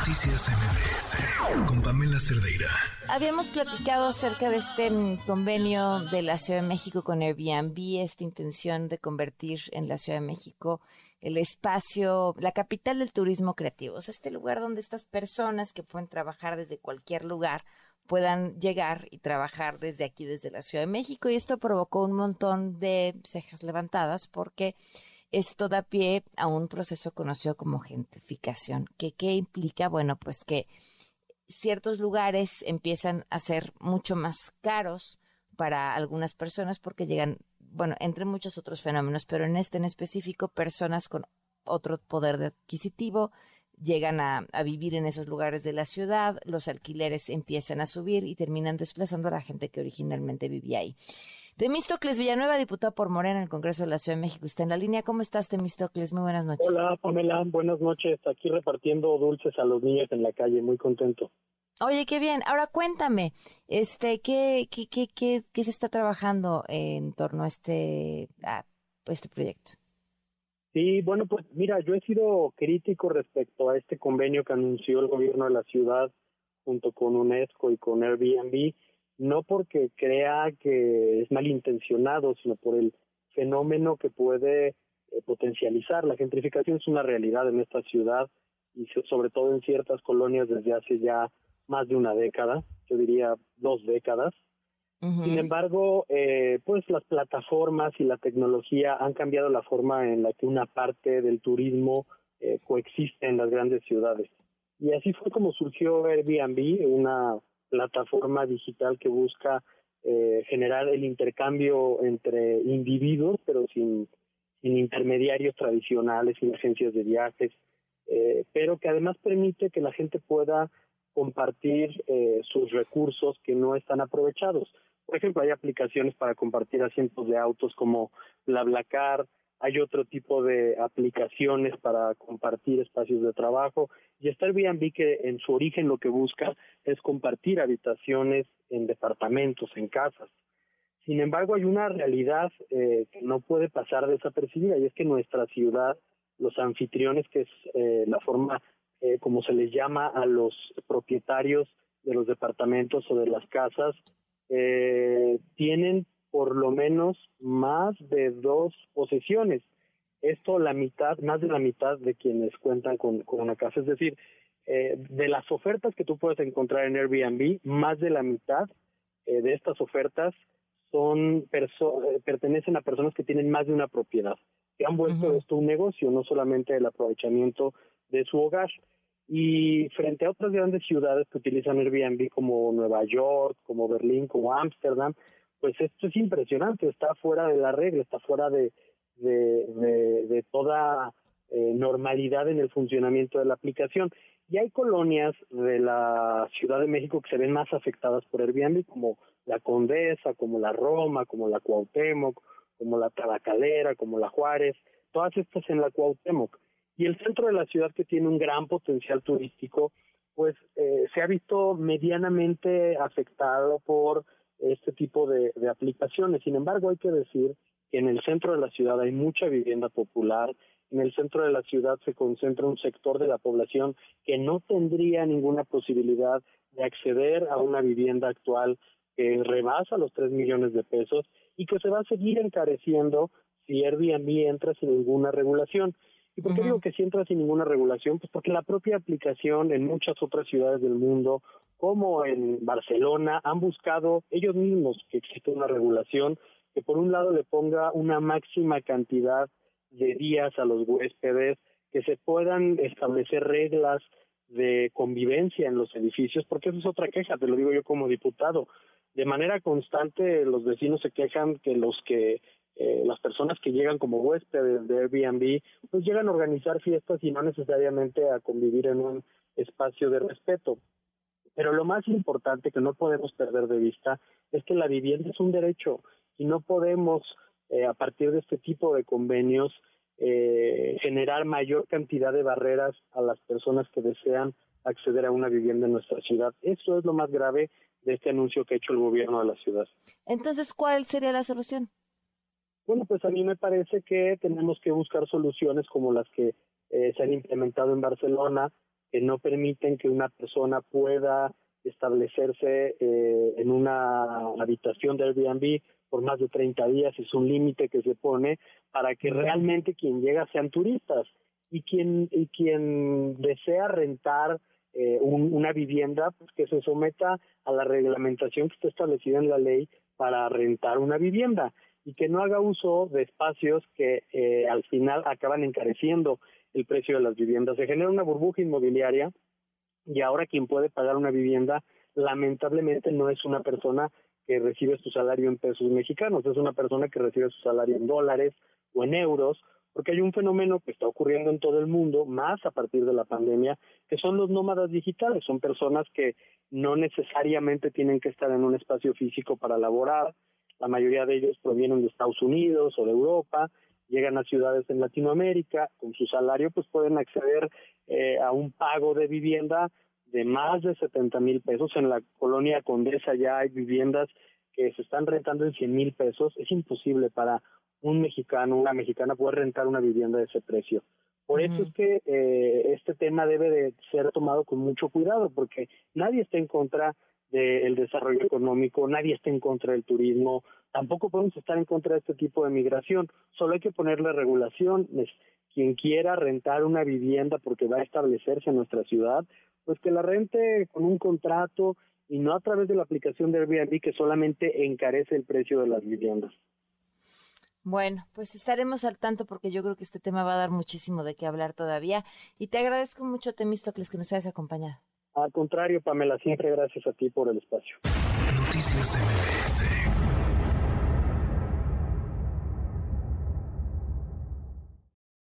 Noticias MBS con Pamela Cerdeira. Habíamos platicado acerca de este convenio de la Ciudad de México con Airbnb, esta intención de convertir en la Ciudad de México el espacio, la capital del turismo creativo, o sea, este lugar donde estas personas que pueden trabajar desde cualquier lugar puedan llegar y trabajar desde aquí, desde la Ciudad de México. Y esto provocó un montón de cejas levantadas porque esto da pie a un proceso conocido como gentrificación. ¿Qué, ¿Qué implica? Bueno, pues que ciertos lugares empiezan a ser mucho más caros para algunas personas porque llegan, bueno, entre muchos otros fenómenos, pero en este en específico, personas con otro poder adquisitivo llegan a, a, vivir en esos lugares de la ciudad, los alquileres empiezan a subir y terminan desplazando a la gente que originalmente vivía ahí. Temístocles Villanueva, diputado por Morena en el Congreso de la Ciudad de México, está en la línea. ¿Cómo estás, Temístocles? Muy buenas noches. Hola, Pamela. Buenas noches. Aquí repartiendo dulces a los niños en la calle. Muy contento. Oye, qué bien. Ahora cuéntame, este, ¿qué, qué, qué, qué, qué se está trabajando en torno a este, a este proyecto? Sí, bueno, pues mira, yo he sido crítico respecto a este convenio que anunció el gobierno de la ciudad junto con UNESCO y con Airbnb, no porque crea que es malintencionado, sino por el fenómeno que puede eh, potencializar. La gentrificación es una realidad en esta ciudad y sobre todo en ciertas colonias desde hace ya más de una década, yo diría dos décadas. Sin embargo, eh, pues las plataformas y la tecnología han cambiado la forma en la que una parte del turismo eh, coexiste en las grandes ciudades. Y así fue como surgió Airbnb, una plataforma digital que busca eh, generar el intercambio entre individuos, pero sin, intermediarios tradicionales, sin agencias de viajes, eh, pero que además permite que la gente pueda compartir eh, sus recursos que no están aprovechados. Por ejemplo, hay aplicaciones para compartir asientos de autos como BlaBlaCar, hay otro tipo de aplicaciones para compartir espacios de trabajo y está Airbnb que en su origen lo que busca es compartir habitaciones en departamentos, en casas. Sin embargo, hay una realidad eh, que no puede pasar desapercibida y es que nuestra ciudad, los anfitriones, que es eh, la forma eh, como se les llama a los propietarios de los departamentos o de las casas, eh, tienen por lo menos más de dos posesiones. Esto la mitad, más de la mitad de quienes cuentan con, una casa. Es decir, eh, de las ofertas que tú puedes encontrar en Airbnb, más de la mitad eh, de estas ofertas son eh, pertenecen a personas que tienen más de una propiedad, que han vuelto esto un negocio, no solamente el aprovechamiento de su hogar. Y frente a otras grandes ciudades que utilizan Airbnb como Nueva York, como Berlín, como Ámsterdam, pues esto es impresionante, está fuera de la regla, está fuera de, de, toda eh, normalidad en el funcionamiento de la aplicación. Y hay colonias de la Ciudad de México que se ven más afectadas por Airbnb, como la Condesa, como la Roma, como la Cuauhtémoc, como la Tabacalera, como la Juárez, todas estas en la Cuauhtémoc. Y el centro de la ciudad que tiene un gran potencial turístico, pues eh, se ha visto medianamente afectado por este tipo de, aplicaciones. Sin embargo, hay que decir que en el centro de la ciudad hay mucha vivienda popular, en el centro de la ciudad se concentra un sector de la población que no tendría ninguna posibilidad de acceder a una vivienda actual que rebasa los 3 millones de pesos y que se va a seguir encareciendo si Airbnb entra sin ninguna regulación. ¿Y por qué digo que si entra sin ninguna regulación? Pues porque la propia aplicación en muchas otras ciudades del mundo como en Barcelona han buscado ellos mismos que existe una regulación que por un lado le ponga una máxima cantidad de días a los huéspedes, que se puedan establecer reglas de convivencia en los edificios, porque eso es otra queja, te lo digo yo como diputado. De manera constante los vecinos se quejan que los que eh, las personas que llegan como huéspedes de Airbnb, pues llegan a organizar fiestas y no necesariamente a convivir en un espacio de respeto. Pero lo más importante que no podemos perder de vista es que la vivienda es un derecho y no podemos, eh, a partir de este tipo de convenios, eh, generar mayor cantidad de barreras a las personas que desean acceder a una vivienda en nuestra ciudad. Eso es lo más grave de este anuncio que ha hecho el gobierno de la ciudad. Entonces, ¿cuál sería la solución? Bueno, pues a mí me parece que tenemos que buscar soluciones como las que eh, se han implementado en Barcelona, que no permiten que una persona pueda establecerse eh, en una habitación de Airbnb por más de 30 días, es un límite que se pone para que realmente quien llega sean turistas. Y quien, y quien desea rentar eh, una vivienda, pues que se someta a la reglamentación que está establecida en la ley para rentar una vivienda y que no haga uso de espacios que eh, al final acaban encareciendo el precio de las viviendas. Se genera una burbuja inmobiliaria y ahora quien puede pagar una vivienda lamentablemente no es una persona que recibe su salario en pesos mexicanos, es una persona que recibe su salario en dólares o en euros, porque hay un fenómeno que está ocurriendo en todo el mundo, más a partir de la pandemia, que son los nómadas digitales, son personas que no necesariamente tienen que estar en un espacio físico para laborar, la mayoría de ellos provienen de Estados Unidos o de Europa, llegan a ciudades en Latinoamérica, con su salario pues pueden acceder eh, a un pago de vivienda de más de 70 mil pesos. En la colonia Condesa ya hay viviendas que se están rentando en 100 mil pesos. Es imposible para un mexicano, una mexicana poder rentar una vivienda de ese precio. Por eso es que eh, este tema debe de ser tomado con mucho cuidado, porque nadie está en contra del desarrollo económico, nadie está en contra del turismo, tampoco podemos estar en contra de este tipo de migración, solo hay que ponerle regulaciones. Quien quiera rentar una vivienda porque va a establecerse en nuestra ciudad, pues que la rente con un contrato y no a través de la aplicación de Airbnb que solamente encarece el precio de las viviendas. Bueno, pues estaremos al tanto porque yo creo que este tema va a dar muchísimo de qué hablar todavía. Y te agradezco mucho, Temístocles, que nos hayas acompañado. Al contrario, Pamela, siempre gracias a ti por el espacio. Noticias